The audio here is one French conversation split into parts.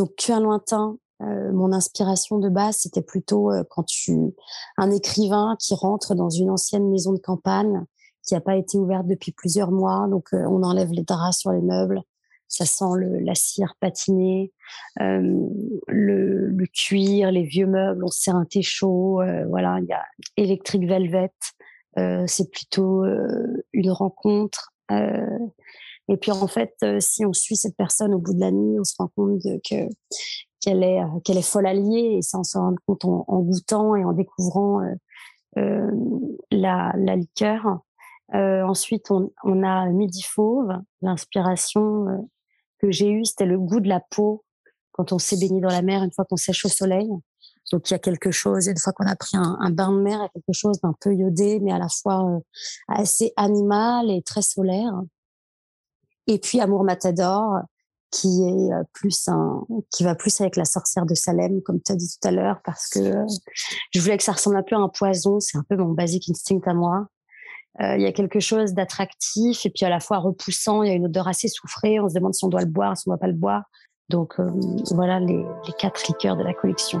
Donc, tu as lointain, euh, mon inspiration de base, c'était plutôt euh, quand tu un écrivain qui rentre dans une ancienne maison de campagne qui n'a pas été ouverte depuis plusieurs mois, donc euh, on enlève les draps sur les meubles, ça sent la cire patinée, le, cuir, les vieux meubles, on sert un thé chaud, voilà, il y a Electric Velvet, c'est plutôt une rencontre. Et puis en fait, si on suit cette personne au bout de la nuit, on se rend compte que qu'elle est, euh, qu'elle est folle alliée et ça on s'en rend compte en, goûtant et en découvrant euh, euh, la, la, liqueur. ensuite, on, a Midi Fauve. L'inspiration que j'ai eue, c'était le goût de la peau quand on s'est baigné dans la mer une fois qu'on sèche au soleil. Donc il y a quelque chose, une fois qu'on a pris un, bain de mer, il y a quelque chose d'un peu iodé, mais à la fois assez animal et très solaire. Et puis Amour Matador, qui est euh, plus un, qui va plus avec la sorcière de Salem, comme tu as dit tout à l'heure, parce que euh, je voulais que ça ressemble un peu à un poison. C'est un peu mon basic instinct à moi. Euh, il y a quelque chose d'attractif et puis à la fois repoussant. Il y a une odeur assez soufrée. On se demande si on doit le boire, si on ne doit pas le boire. Donc voilà les quatre liqueurs de la collection.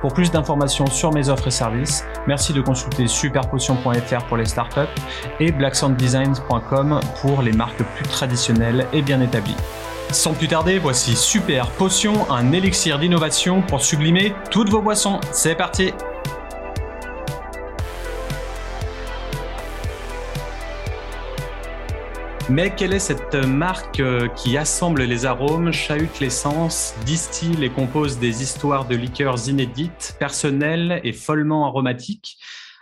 Pour plus d'informations sur mes offres et services, merci de consulter superpotion.fr pour les startups et blacksounddesigns.com pour les marques plus traditionnelles et bien établies. Sans plus tarder, voici Super Potion, un élixir d'innovation pour sublimer toutes vos boissons. C'est parti Mais quelle est cette marque euh, qui assemble les arômes, chahute l'essence, distille et compose des histoires de liqueurs inédites, personnelles et follement aromatiques,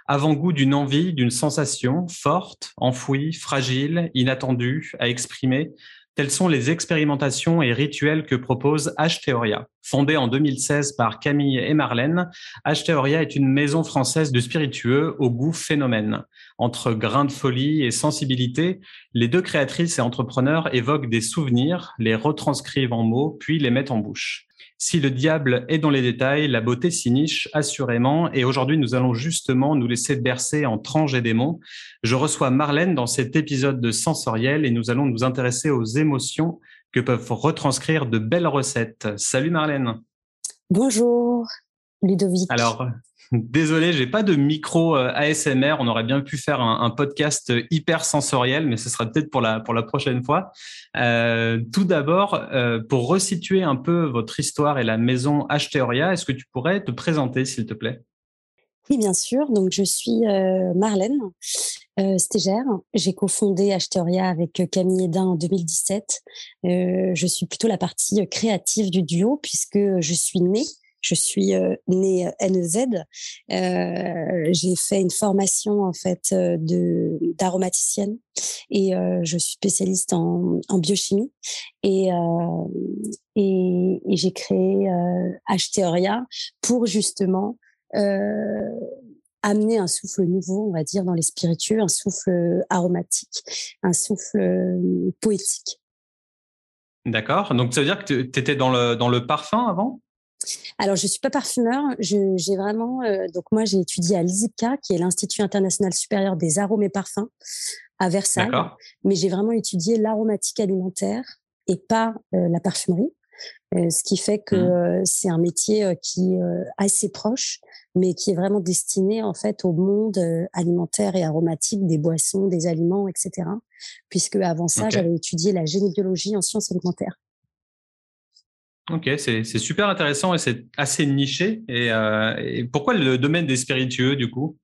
avant-goût d'une envie, d'une sensation forte, enfouie, fragile, inattendue, à exprimer, Telles sont les expérimentations et rituels que propose H-Theoria. Fondée en 2016 par Camille et Marlène, H-Theoria est une maison française de spiritueux au goût phénomène. Entre grains de folie et sensibilité, les deux créatrices et entrepreneurs évoquent des souvenirs, les retranscrivent en mots, puis les mettent en bouche. Si le diable est dans les détails, la beauté s'y niche assurément. Et aujourd'hui, nous allons justement nous laisser bercer en tranches et démons. Je reçois Marlène dans cet épisode de Sensoriel et nous allons nous intéresser aux émotions que peuvent retranscrire de belles recettes. Salut Marlène. Bonjour Ludovic. Alors, Désolé, j'ai pas de micro euh, ASMR. On aurait bien pu faire un, podcast hyper sensoriel, mais ce sera peut-être pour la pour la prochaine fois. Euh, tout d'abord, euh, pour resituer un peu votre histoire et la maison H-Theoria, est-ce que tu pourrais te présenter, s'il te plaît? Oui, bien sûr. Donc, je suis Marlène euh, Stégère. J'ai cofondé H-Theoria avec Camille Edin en 2017. je suis plutôt la partie créative du duo puisque je suis née je suis euh, née euh, NEZ. Euh, j'ai fait une formation en fait de d'aromaticienne et je suis spécialiste en, biochimie et et, j'ai créé H pour justement amener un souffle nouveau, on va dire, dans les spiritueux, un souffle aromatique, un souffle poétique. D'accord. Donc, ça veut dire que tu étais dans le, dans le parfum avant? Alors, je suis pas parfumeur. J'ai vraiment, euh, donc moi, j'ai étudié à l'ISIPCA, qui est l'Institut international supérieur des arômes et parfums, à Versailles. Mais j'ai vraiment étudié l'aromatique alimentaire et pas euh, la parfumerie. Euh, ce qui fait que mmh. c'est un métier qui est assez proche, mais qui est vraiment destiné en fait au monde alimentaire et aromatique des boissons, des aliments, etc. Puisque avant ça, j'avais étudié la génébiologie en sciences alimentaires. Ok, c'est super intéressant et c'est assez niché. Euh, et, pourquoi le domaine des spiritueux du coup?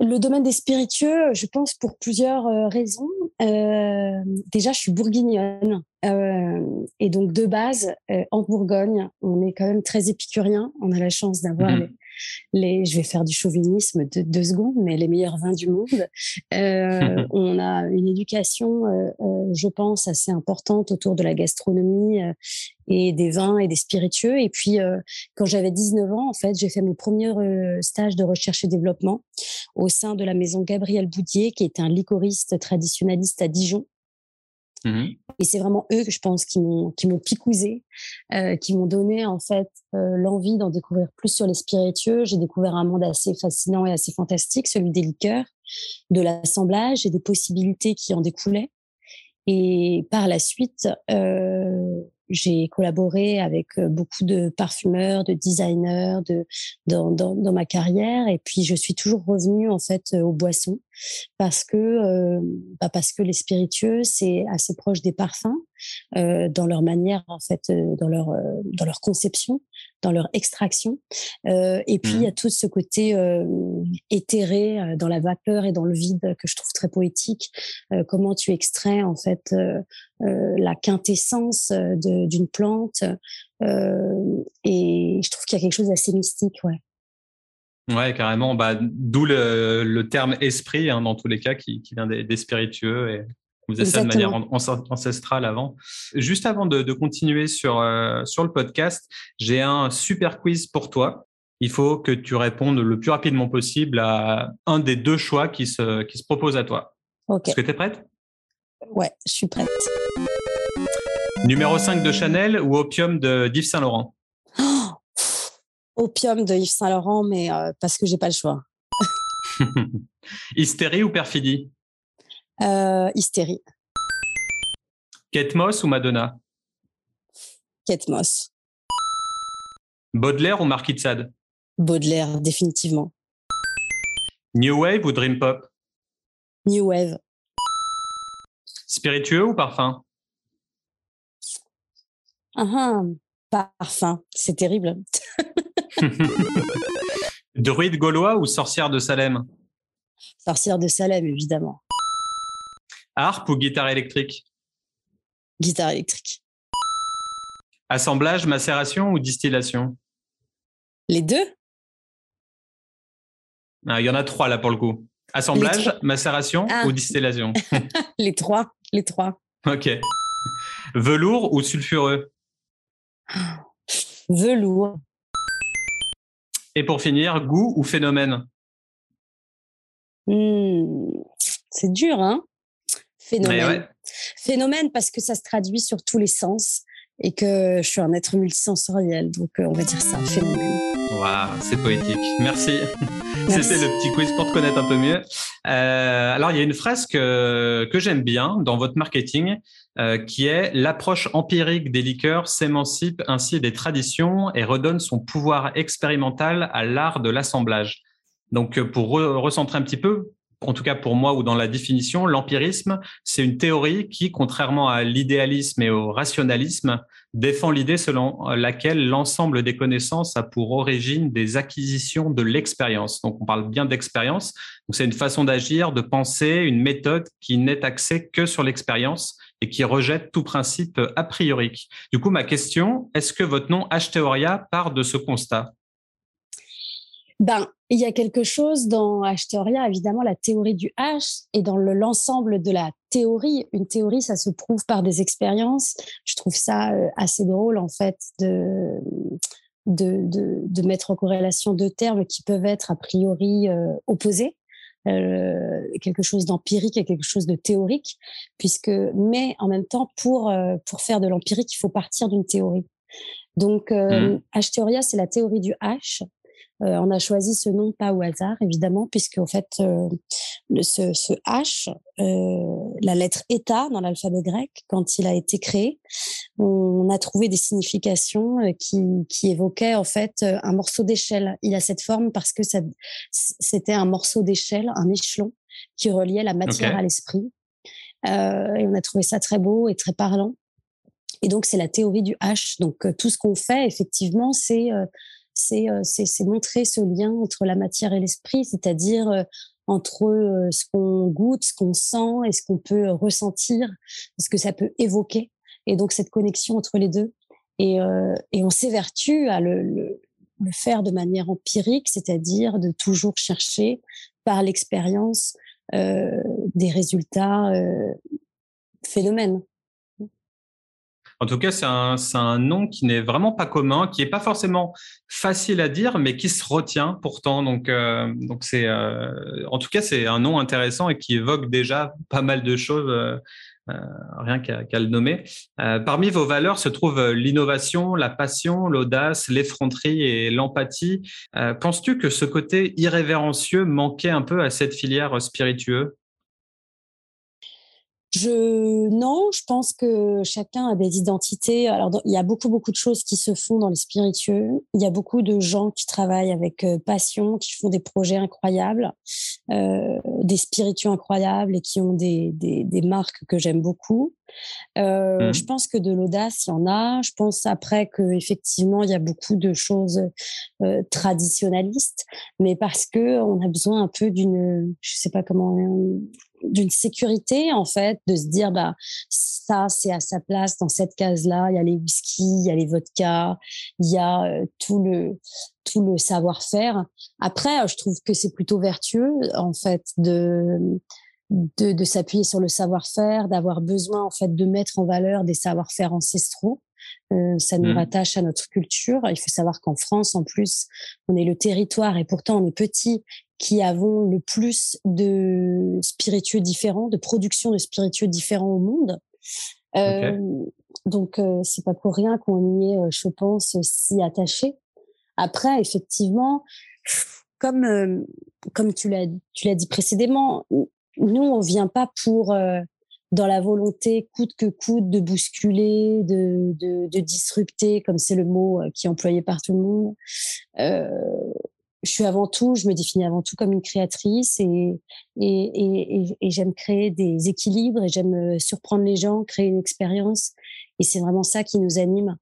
Le domaine des spiritueux, je pense pour plusieurs euh, raisons. Euh, déjà, je suis bourguignonne et donc de base, en Bourgogne, on est quand même très épicurien. On a la chance d'avoir mmh les, je vais faire du chauvinisme de deux secondes, mais les meilleurs vins du monde. Euh, on a une éducation, euh, euh, je pense, assez importante autour de la gastronomie et des vins et des spiritueux. Et puis, quand j'avais 19 ans, en fait, j'ai fait mon premier stage de recherche et développement au sein de la maison Gabriel Boudier, qui est un licoriste traditionnaliste à Dijon. Mmh et c'est vraiment eux que je pense qui m'ont qui m'ont picousé, euh, qui m'ont donné en fait euh, l'envie d'en découvrir plus sur les spiritueux. J'ai découvert un monde assez fascinant et assez fantastique, celui des liqueurs, de l'assemblage et des possibilités qui en découlaient. Et par la suite, euh, j'ai collaboré avec euh, beaucoup de parfumeurs, de designers de, dans, dans, dans, ma carrière. Et puis, je suis toujours revenue en fait aux boissons parce que, euh, bah parce que les spiritueux, c'est assez proche des parfums euh, dans leur manière, en fait, euh, dans, leur, euh, dans leur conception, dans leur extraction. Euh, et puis, il y a mmh. tout ce côté éthéré dans la vapeur et dans le vide que je trouve très poétique. comment tu extrais, en fait, la quintessence d'une plante. et je trouve qu'il y a quelque chose d'assez mystique, ouais. Ouais, carrément. Bah, D'où le, le, terme esprit, hein, dans tous les cas, qui, qui vient des, des spiritueux. Et vous faisiez ça de manière ancestrale avant. Juste avant de, de continuer sur, euh, sur le podcast, j'ai un super quiz pour toi. Il faut que tu répondes le plus rapidement possible à un des deux choix qui se, qui se proposent à toi. Okay. Est-ce que tu es prête? Ouais, je suis prête. Numéro 5 de Chanel ou Opium de Yves Saint Laurent? Opium de Yves Saint Laurent, mais euh, parce que j'ai pas le choix. Hystérie ou perfidie? Euh, Hystérie. Kate Moss ou Madonna? Kate Moss. Baudelaire ou Marquis de Sade? Baudelaire, définitivement. New Wave ou Dream Pop? New Wave. Spiritueux ou parfum? Ah, Parfum, c'est terrible. Druide gaulois ou sorcière de Salem? Sorcière de Salem, évidemment. Harpe ou guitare électrique? Guitare électrique. Assemblage, macération ou distillation? Les deux ah, Il y en a trois là pour le coup. Assemblage, macération ah. ou distillation? Les trois, les trois. Ok. Velours ou sulfureux? Velours. Et pour finir, goût ou phénomène? Hmm, C'est dur, hein? Phénomène. Phénomène parce que ça se traduit sur tous les sens et que je suis un être multisensoriel. Donc, euh, on va dire ça, phénomène. Waouh, c'est poétique. Merci. C'était le petit quiz pour te connaître un peu mieux. Euh, alors, il y a une phrase que, que j'aime bien dans votre marketing euh, qui est l'approche empirique des liqueurs s'émancipe ainsi des traditions et redonne son pouvoir expérimental à l'art de l'assemblage. Donc, pour recentrer un petit peu, en tout cas pour moi ou dans la définition, l'empirisme, c'est une théorie qui, contrairement à l'idéalisme et au rationalisme, défend l'idée selon laquelle l'ensemble des connaissances a pour origine des acquisitions de l'expérience. Donc on parle bien d'expérience. C'est une façon d'agir, de penser, une méthode qui n'est axée que sur l'expérience et qui rejette tout principe a priori. Du coup, ma question, est-ce que votre nom H-Théoria part de ce constat? Ben, il y a quelque chose dans H-Théoria, évidemment, la théorie du H, et dans l'ensemble de la théorie. Une théorie, ça se prouve par des expériences. Je trouve ça euh, assez drôle, en fait, de, de, de, de, mettre en corrélation deux termes qui peuvent être a priori euh, opposés. Euh, quelque chose d'empirique et quelque chose de théorique, puisque, mais en même temps, pour, euh, pour faire de l'empirique, il faut partir d'une théorie. Donc, euh, mmh. H-Théoria, c'est la théorie du H, euh, on a choisi ce nom pas au hasard, évidemment, puisque en fait, euh, ce, ce, H, euh, la lettre état dans l'alphabet grec, quand il a été créé, on a trouvé des significations qui, qui évoquaient en fait un morceau d'échelle. Il a cette forme parce que c'était un morceau d'échelle, un échelon qui reliait la matière à l'esprit. Et on a trouvé ça très beau et très parlant. Et donc, c'est la théorie du H. Donc, tout ce qu'on fait, effectivement, c'est c'est montrer ce lien entre la matière et l'esprit, c'est-à-dire euh, entre euh, ce qu'on goûte, ce qu'on sent et ce qu'on peut ressentir, ce que ça peut évoquer. Et donc cette connexion entre les deux. Et, et on s'évertue à le faire de manière empirique, c'est-à-dire de toujours chercher par l'expérience des résultats phénomènes. En tout cas, c'est un, nom qui n'est vraiment pas commun, qui n'est pas forcément facile à dire, mais qui se retient pourtant. Donc, euh, euh, en tout cas, c'est un nom intéressant et qui évoque déjà pas mal de choses. Euh, rien qu'à le nommer. parmi vos valeurs se trouvent l'innovation, la passion, l'audace, l'effronterie et l'empathie. Penses-tu que ce côté irrévérencieux manquait un peu à cette filière spiritueuse je non, je pense que chacun a des identités. Alors il y a beaucoup beaucoup de choses qui se font dans les spiritueux. Il y a beaucoup de gens qui travaillent avec euh, passion, qui font des projets incroyables, euh, des spiritueux incroyables et qui ont des des, des marques que j'aime beaucoup. Euh, mmh. Je pense que de l'audace, il y en a. Je pense après que effectivement, il y a beaucoup de choses euh, traditionnalistes, mais parce que on a besoin un peu d'une, je sais pas comment, d'une sécurité en fait, de se dire bah ça c'est à sa place dans cette case-là. Il y a les whisky, il y a les vodkas, il y a euh, tout le tout le savoir-faire. Après, je trouve que c'est plutôt vertueux en fait de de, de s'appuyer sur le savoir-faire, d'avoir besoin en fait de mettre en valeur des savoir-faire ancestraux. Euh, ça nous mmh. rattache à notre culture. Il faut savoir qu'en France, en plus, on est le territoire et pourtant on est petit qui avons le plus de spiritueux différents, de production de spiritueux différents au monde. Euh, Donc euh, c'est pas pour rien qu'on y est, euh, je pense, si attaché. Après, effectivement, comme comme tu l'as tu l'as dit précédemment, nous, on vient pas pour, euh, dans la volonté coûte que coûte de bousculer, de, de, de disrupter, comme c'est le mot qui est employé par tout le monde. Euh, je suis avant tout, je me définis avant tout comme une créatrice et, et, et, et j'aime créer des équilibres et j'aime euh, surprendre les gens, créer une expérience. Et c'est vraiment ça qui nous anime.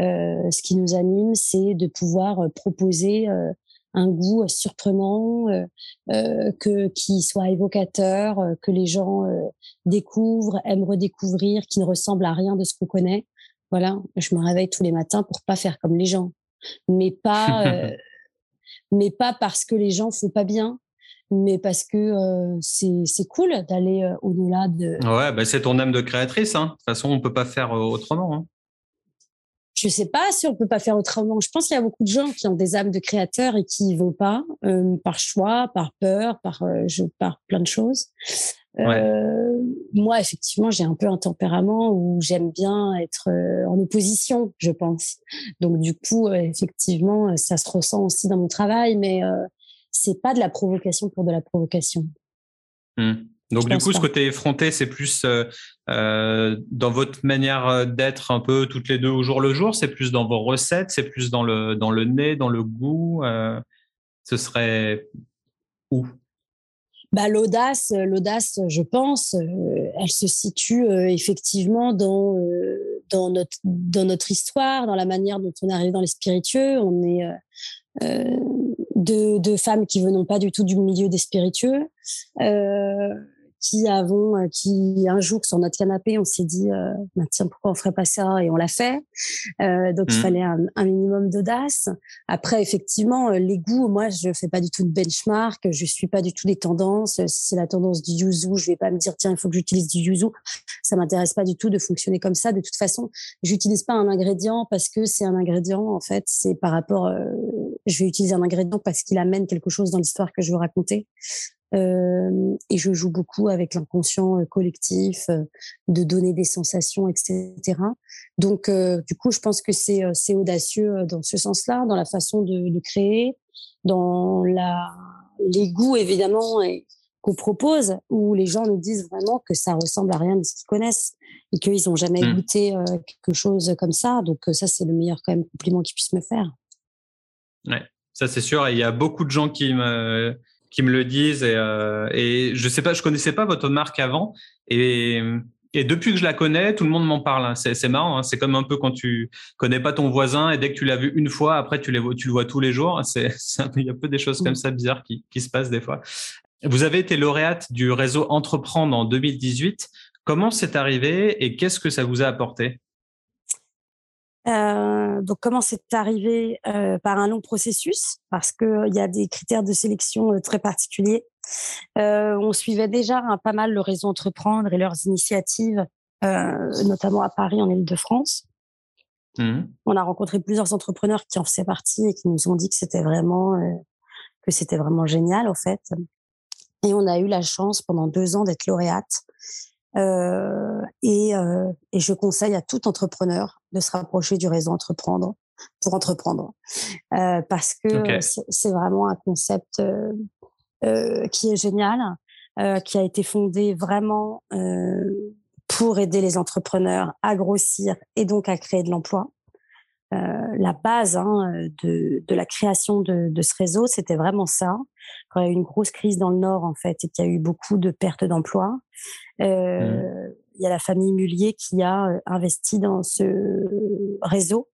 Euh, ce qui nous anime, c'est de pouvoir proposer euh, un goût surprenant, euh, que qui soit évocateur, que les gens découvrent, aiment redécouvrir, qui ne ressemble à rien de ce qu'on connaît. Voilà, je me réveille tous les matins pour pas faire comme les gens, mais pas, mais pas parce que les gens font pas bien, mais parce que c'est cool d'aller au-delà de. Ouais, bah c'est ton âme de créatrice. Hein. De toute façon, on peut pas faire autrement. Hein je sais pas si on peut pas faire autrement. Je pense qu'il y a beaucoup de gens qui ont des âmes de créateurs et qui y vont pas euh, par choix, par peur, par euh, je, par plein de choses. Euh, moi, effectivement, j'ai un peu un tempérament où j'aime bien être euh, en opposition, je pense. Donc, du coup, effectivement, ça se ressent aussi dans mon travail, mais c'est pas de la provocation pour de la provocation. Mmh. Donc du coup, ce côté effronté, c'est plus euh, euh, dans votre manière euh, d'être un peu toutes les deux au jour le jour. C'est plus dans vos recettes, c'est plus dans le dans le nez, dans le goût. ce serait où? Bah, l'audace, l'audace, je pense, elle se situe effectivement dans dans notre dans notre histoire, dans la manière dont on arrive dans les spiritueux. On est deux, deux femmes qui venons pas du tout du milieu des spiritueux. Euh, qui avons, euh, qui un jour sur notre canapé, on s'est dit, euh, bah, tiens, pourquoi on ferait pas ça? Et on l'a fait. Euh, donc il mmh. fallait un, un minimum d'audace. Après, effectivement, euh, les goûts, moi, je fais pas du tout de benchmark, je suis pas du tout des tendances. Si c'est la tendance du yuzu, je vais pas me dire, tiens, il faut que j'utilise du yuzu. Ça m'intéresse pas du tout de fonctionner comme ça. De toute façon, j'utilise pas un ingrédient parce que c'est un ingrédient. En fait, c'est par rapport. je vais utiliser un ingrédient parce qu'il amène quelque chose dans l'histoire que je veux raconter. Euh, et je joue beaucoup avec l'inconscient collectif, de donner des sensations, etc. Donc, du coup, je pense que c'est c'est audacieux dans ce sens-là, dans la façon de, de créer, dans la les goûts évidemment qu'on propose, où les gens nous disent vraiment que ça ressemble à rien de ce qu'ils connaissent et qu'ils n'ont jamais mmh. goûté quelque chose comme ça. Donc ça, c'est le meilleur quand même compliment qu'ils puissent me faire. Ouais, ça c'est sûr. Et il y a beaucoup de gens qui me qui me le disent et, euh, et je sais pas, je connaissais pas votre marque avant et, et depuis que je la connais, tout le monde m'en parle. Hein. C'est marrant, hein. c'est comme un peu quand tu connais pas ton voisin et dès que tu l'as vu une fois, après tu, les vois, tu le vois tous les jours. C'est il y a peu des choses comme ça bizarres qui, qui se passent des fois. Vous avez été lauréate du réseau Entreprendre en 2018. Comment c'est arrivé et qu'est-ce que ça vous a apporté? Donc, comment c'est arrivé Par un long processus, parce qu'il y a des critères de sélection très particuliers. on suivait déjà hein, pas mal le réseau Entreprendre et leurs initiatives, notamment à Paris, en Ile-de-France. Mmh. On a rencontré plusieurs entrepreneurs qui en faisaient partie et qui nous ont dit que c'était vraiment que c'était vraiment génial, en fait. Et on a eu la chance pendant deux ans d'être lauréate. Euh, et, euh, et, je conseille à tout entrepreneur de se rapprocher du réseau Entreprendre pour entreprendre. Euh, parce que c'est vraiment un concept qui est génial, qui a été fondé vraiment pour aider les entrepreneurs à grossir et donc à créer de l'emploi. Euh, la base hein, de, de, la création de, de ce réseau, c'était vraiment ça. Quand il y a eu une grosse crise dans le Nord, en fait, et qu'il y a eu beaucoup de pertes d'emplois, euh, mmh. il y a la famille Mullier qui a euh, investi dans ce réseau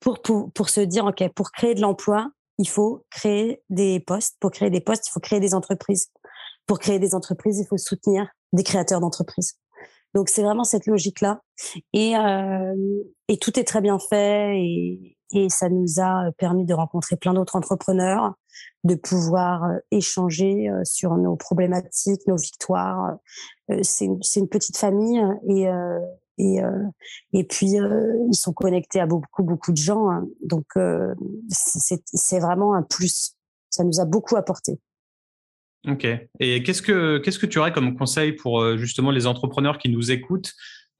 pour, pour, pour se dire, OK, pour créer de l'emploi, il faut créer des postes. Pour créer des postes, il faut créer des entreprises. Pour créer des entreprises, il faut soutenir des créateurs d'entreprises. Donc c'est vraiment cette logique-là. Et, euh, et tout est très bien fait et, ça nous a permis de rencontrer plein d'autres entrepreneurs, de pouvoir euh, échanger euh, sur nos problématiques, nos victoires. Euh, c'est une, petite famille et, et, et puis ils sont connectés à beaucoup, beaucoup de gens. Hein. Donc c'est vraiment un plus. Ça nous a beaucoup apporté. Ok. Et qu'est-ce que qu'est-ce que tu aurais comme conseil pour euh, justement les entrepreneurs qui nous écoutent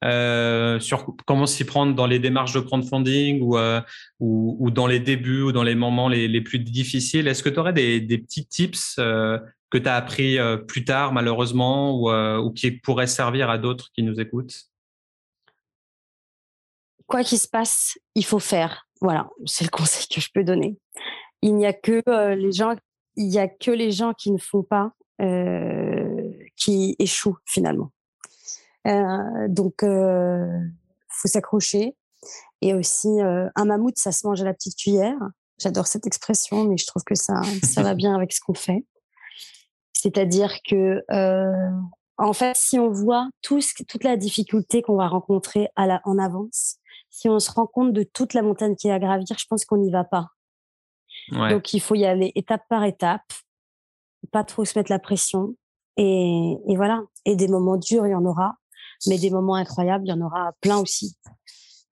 euh, sur comment s'y prendre dans les démarches de crowdfunding ou, euh, ou, ou, dans les débuts ou dans les moments les, les plus difficiles? Est-ce que tu aurais des, des, petits tips que tu as appris plus tard malheureusement ou, ou qui pourraient servir à d'autres qui nous écoutent? Quoi qu'il se passe, il faut faire. Voilà, c'est le conseil que je peux donner. Il n'y a que les gens il y a que les gens qui ne font pas euh, qui échouent finalement. Euh, donc, euh, faut s'accrocher. Et aussi, euh, un mammouth, ça se mange à la petite cuillère. J'adore cette expression, mais je trouve que ça, ça va bien avec ce qu'on fait. C'est-à-dire que, en fait, si on voit toute la difficulté qu'on va rencontrer en avance, si on se rend compte de toute la montagne qui est à gravir, je pense qu'on n'y va pas. Donc, il faut y aller étape par étape, pas trop se mettre la pression. Et, et, voilà. Et des moments durs, il y en aura, mais des moments incroyables, il y en aura plein aussi.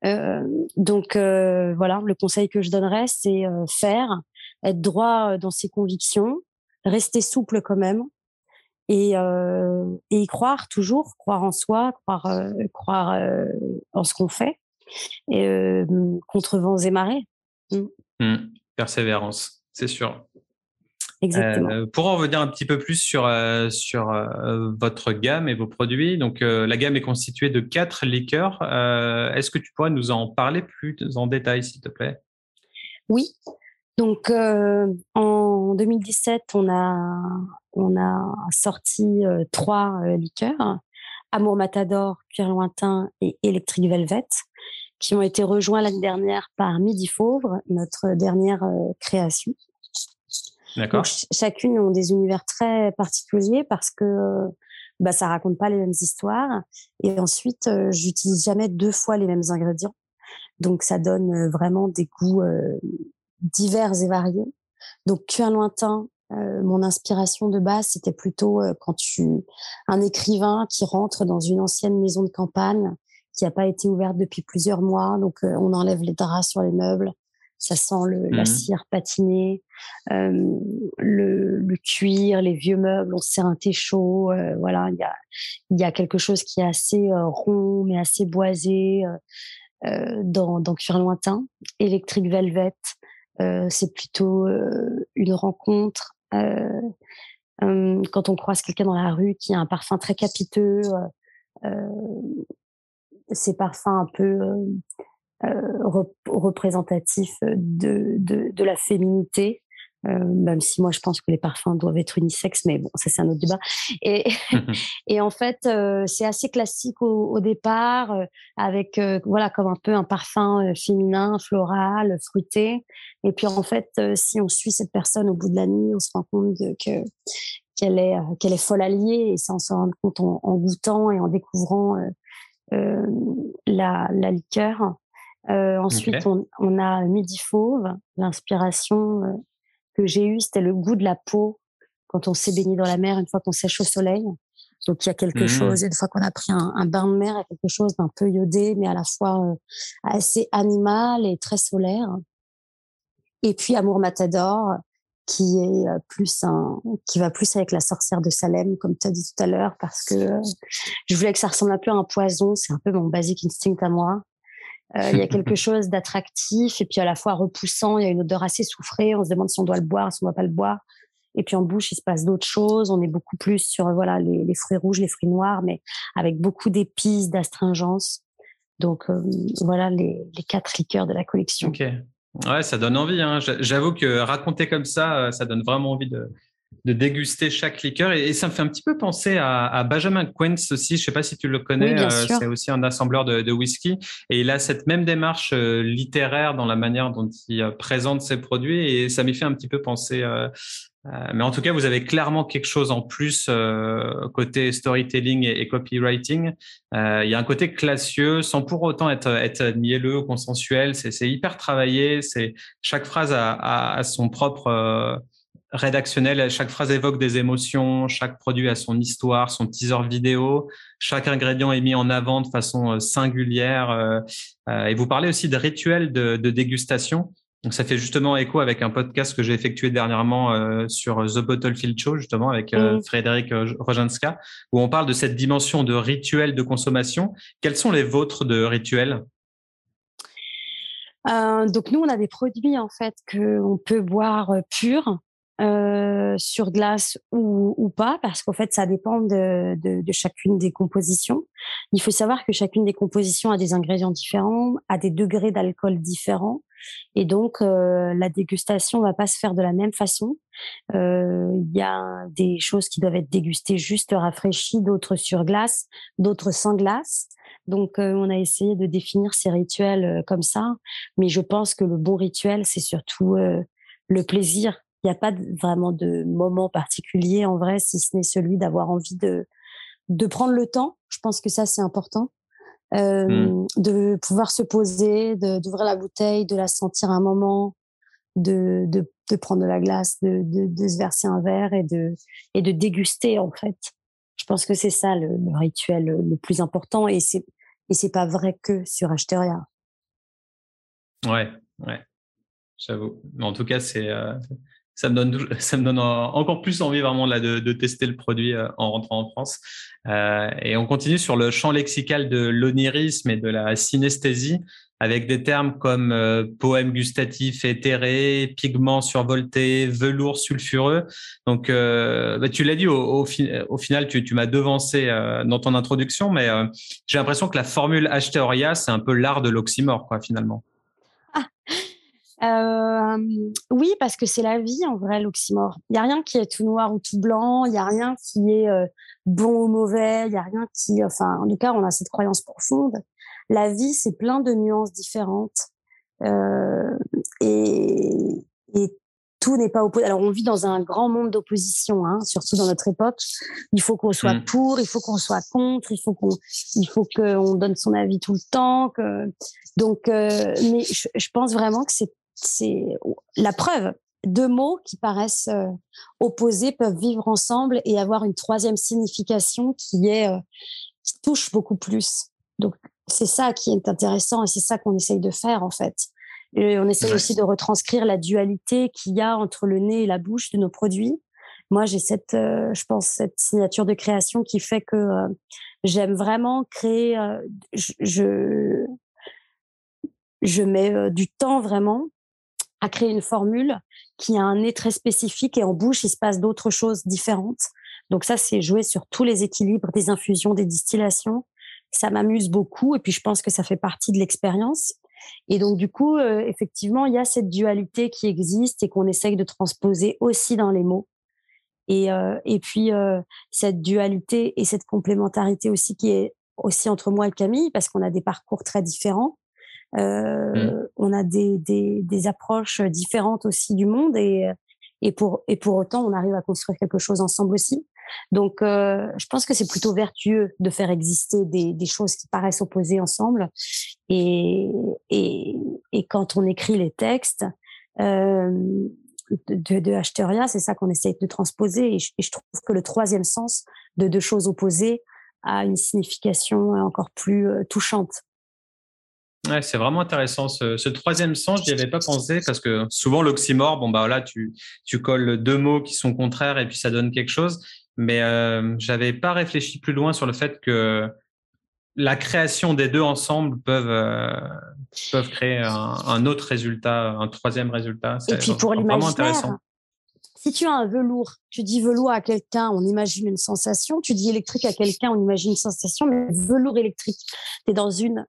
Euh, donc euh, voilà, le conseil que je donnerais, c'est euh, faire, être droit dans ses convictions, rester souple quand même, et, et y croire toujours, croire en soi, croire, croire en ce qu'on fait, et contre vents et marées. Mmh. Mmh persévérance, c'est sûr. Exactement. Euh, pour en revenir un petit peu plus sur, euh, sur euh, votre gamme et vos produits, donc la gamme est constituée de quatre liqueurs. Est-ce que tu pourrais nous en parler plus en détail, s'il te plaît? Oui. Donc en 2017, on a, on a sorti trois liqueurs Amour Matador, Cuir Lointain et Electric Velvet qui ont été rejoints l'année dernière par Midi Fauvre, notre dernière euh, création. D'accord. Chacune ont des univers très particuliers parce que bah, ça raconte pas les mêmes histoires. Et ensuite, euh, j'utilise jamais deux fois les mêmes ingrédients. Donc, ça donne euh, vraiment des goûts divers et variés. Donc, cuir lointain, mon inspiration de base, c'était plutôt quand tu un écrivain qui rentre dans une ancienne maison de campagne qui n'a pas été ouverte depuis plusieurs mois. Donc, euh, on enlève les draps sur les meubles. Ça sent le, la mmh. cire patinée, euh, le, le, cuir, les vieux meubles. On sert un thé chaud. Euh, voilà, il y a, y a quelque chose qui est assez rond, mais assez boisé dans, dans Cuir Lointain. Electric Velvet, c'est plutôt une rencontre. quand on croise quelqu'un dans la rue qui a un parfum très capiteux, euh, ces parfums un peu euh, euh représentatifs de, de, de, la féminité. Euh, même si moi je pense que les parfums doivent être unisexes, mais bon, ça c'est un autre débat. Et, et en fait, c'est assez classique au, au départ, avec voilà comme un peu un parfum féminin, floral, fruité. Et puis en fait, si on suit cette personne au bout de la nuit, on se rend compte que qu'elle est qu'elle est folle alliée, et ça on se rend compte en, en goûtant et en découvrant euh, la, la, liqueur. ensuite, on, a Midi Fauve. L'inspiration que j'ai eue, c'était le goût de la peau quand on s'est baigné dans la mer une fois qu'on sèche au soleil. Donc il y a quelque mmh. chose, une fois qu'on a pris un, bain de mer, il y a quelque chose d'un peu iodé, mais à la fois euh, assez animal et très solaire. Et puis Amour Matador, qui est euh, plus un, qui va plus avec la sorcière de Salem, comme tu as dit tout à l'heure, parce que euh, je voulais que ça ressemble un peu à un poison. C'est un peu mon basic instinct à moi. il y a quelque chose d'attractif et puis à la fois repoussant. Il y a une odeur assez soufrée. On se demande si on doit le boire, si on ne doit pas le boire. Et puis en bouche, il se passe d'autres choses. On est beaucoup plus sur voilà les, fruits rouges, les fruits noirs, mais avec beaucoup d'épices, d'astringence. Donc euh, voilà les, quatre liqueurs de la collection. Ouais, ça donne envie. Hein. J'avoue que raconter comme ça, euh, ça donne vraiment envie de, déguster chaque liqueur. Et, ça me fait un petit peu penser à, Benjamin Quentz aussi. Je ne sais pas si tu le connais. Euh, c'est aussi un assembleur de, whisky. Et il a cette même démarche littéraire dans la manière dont il présente ses produits. Et ça m'y fait un petit peu penser euh, mais en tout cas, vous avez clairement quelque chose en plus euh, côté storytelling et, copywriting. Euh, il y a un côté classieux, sans pour autant être, être mielleux, consensuel. C'est hyper travaillé. C'est chaque phrase a, a, son propre rédactionnel. Chaque phrase évoque des émotions. Chaque produit a son histoire, son teaser vidéo. Chaque ingrédient est mis en avant de façon singulière. et vous parlez aussi de rituels de, de dégustation. Donc, ça fait justement écho avec un podcast que j'ai effectué dernièrement euh, sur The Bottlefield Show, justement, avec euh, mm. Frédéric euh, Rojanska, où on parle de cette dimension de rituel de consommation. Quels sont les vôtres de rituels? Donc, nous, on a des produits, en fait, qu'on peut boire purs, sur glace ou, ou, pas, parce qu'en fait, ça dépend de, de, de, chacune des compositions. Il faut savoir que chacune des compositions a des ingrédients différents, a des degrés d'alcool différents. Et donc, euh, la dégustation va pas se faire de la même façon. Euh, il y a des choses qui doivent être dégustées juste rafraîchies, d'autres sur glace, d'autres sans glace. Donc, euh, on a essayé de définir ces rituels comme ça. Mais je pense que le bon rituel, c'est surtout le plaisir. Il n'y a pas vraiment de moment particulier en vrai, si ce n'est celui d'avoir envie de, de prendre le temps. Je pense que ça, c'est important. Mmh. De pouvoir se poser, d'ouvrir la bouteille, de la sentir un moment, de, de, de prendre de la glace, de, de, se verser un verre et de, et de déguster en fait. Je pense que c'est ça le, le, rituel le plus important et c'est et c'est pas vrai que sur Acheteria. Ouais, ouais, j'avoue. En tout cas, c'est euh, ça me donne ça me donne encore plus envie vraiment là de, de tester le produit euh, en rentrant en France. Euh, et on continue sur le champ lexical de l'onirisme et de la synesthésie avec des termes comme euh, poème gustatif éthéré, pigment survolté, velours sulfureux. Donc, euh, bah, tu l'as dit, au, au, final, tu, tu m'as devancé euh, dans ton introduction, mais euh, j'ai l'impression que la formule Asteria, c'est un peu l'art de l'oxymore, quoi, finalement. Euh, oui, parce que c'est la vie en vrai, l'oxymore. Il n'y a rien qui est tout noir ou tout blanc, il n'y a rien qui est euh, bon ou mauvais, il n'y a rien qui... Enfin, en tout cas, on a cette croyance profonde. La vie, c'est plein de nuances différentes. Euh, et, et tout n'est pas opposé. Alors, on vit dans un grand monde d'opposition, hein, surtout dans notre époque. Il faut qu'on soit mmh. pour, il faut qu'on soit contre, il faut qu'on, il faut qu'on donne son avis tout le temps. Que... Donc, euh, mais je, je, pense vraiment que c'est c'est la preuve. Deux mots qui paraissent euh, opposés peuvent vivre ensemble et avoir une troisième signification qui est euh, qui touche beaucoup plus. Donc c'est ça qui est intéressant et c'est ça qu'on essaye de faire en fait. Et on essaye aussi de retranscrire la dualité qu'il y a entre le nez et la bouche de nos produits. Moi, j'ai cette, euh, je pense, cette signature de création qui fait que j'aime vraiment créer. je, je mets du temps vraiment à créer une formule qui a un nez très spécifique et en bouche, il se passe d'autres choses différentes. Donc ça, c'est jouer sur tous les équilibres des infusions, des distillations. Ça m'amuse beaucoup et puis je pense que ça fait partie de l'expérience. Et donc du coup, euh, effectivement, il y a cette dualité qui existe et qu'on essaye de transposer aussi dans les mots. Et, euh, et puis euh, cette dualité et cette complémentarité aussi qui est aussi entre moi et Camille parce qu'on a des parcours très différents. Euh, mmh. On a des, approches différentes aussi du monde et, pour, autant, on arrive à construire quelque chose ensemble aussi. Donc, euh, je pense que c'est plutôt vertueux de faire exister des, choses qui paraissent opposées ensemble. Et, quand on écrit les textes euh, de, de c'est ça qu'on essaie de transposer. Et je, et je, trouve que le troisième sens de deux choses opposées a une signification encore plus euh, touchante. Ouais, c'est vraiment intéressant. Ce, ce troisième sens, je n'y avais pas pensé parce que souvent l'oxymore, bon bah là, tu, tu colles deux mots qui sont contraires et puis ça donne quelque chose. Mais euh, j'avais pas réfléchi plus loin sur le fait que la création des deux ensemble peuvent euh, peuvent créer un, un, autre résultat, un troisième résultat. Et puis pour l'imaginaire, si tu as un velours, tu dis velours à quelqu'un, on imagine une sensation. Tu dis électrique à quelqu'un, on imagine une sensation. Mais velours électrique, tu es dans une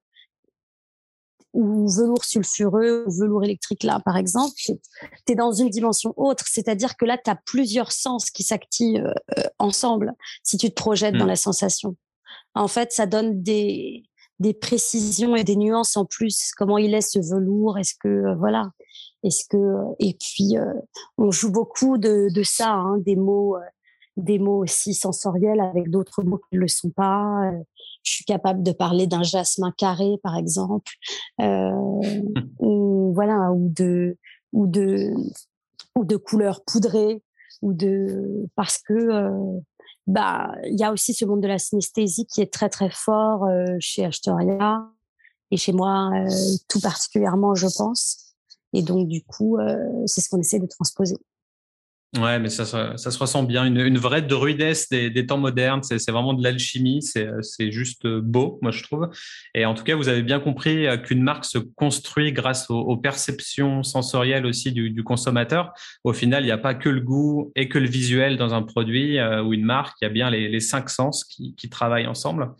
ou velours sulfureux ou velours électrique là, par exemple, tu es dans une dimension autre. C'est-à-dire que là, tu as plusieurs sens qui s'activent euh, ensemble si tu te projettes mmh. dans la sensation. En fait, ça donne des, des précisions et des nuances en plus. Comment il est ce velours? Est-ce que euh, voilà Est-ce que et puis euh, on joue beaucoup de, de ça, hein, des mots, euh, des mots aussi sensoriels avec d'autres mots qui ne le sont pas. Je suis capable de parler d'un jasmin carré, par exemple, ou voilà, ou de ou de ou de couleurs poudrées, ou de parce que bah, il y a aussi ce monde de la synesthésie qui est très très fort euh, chez Astoria et chez moi euh, tout particulièrement, je pense. Et donc du coup, euh, c'est ce qu'on essaie de transposer. Ouais, mais ça, se ressent bien. Une, vraie druidesse des, des temps modernes. C'est vraiment de l'alchimie. C'est juste beau, moi, je trouve. Et en tout cas, vous avez bien compris euh, qu'une marque se construit grâce aux, perceptions sensorielles aussi du, consommateur. Au final, il n'y a pas que le goût et que le visuel dans un produit euh, ou une marque. Il y a bien les, cinq sens qui travaillent ensemble.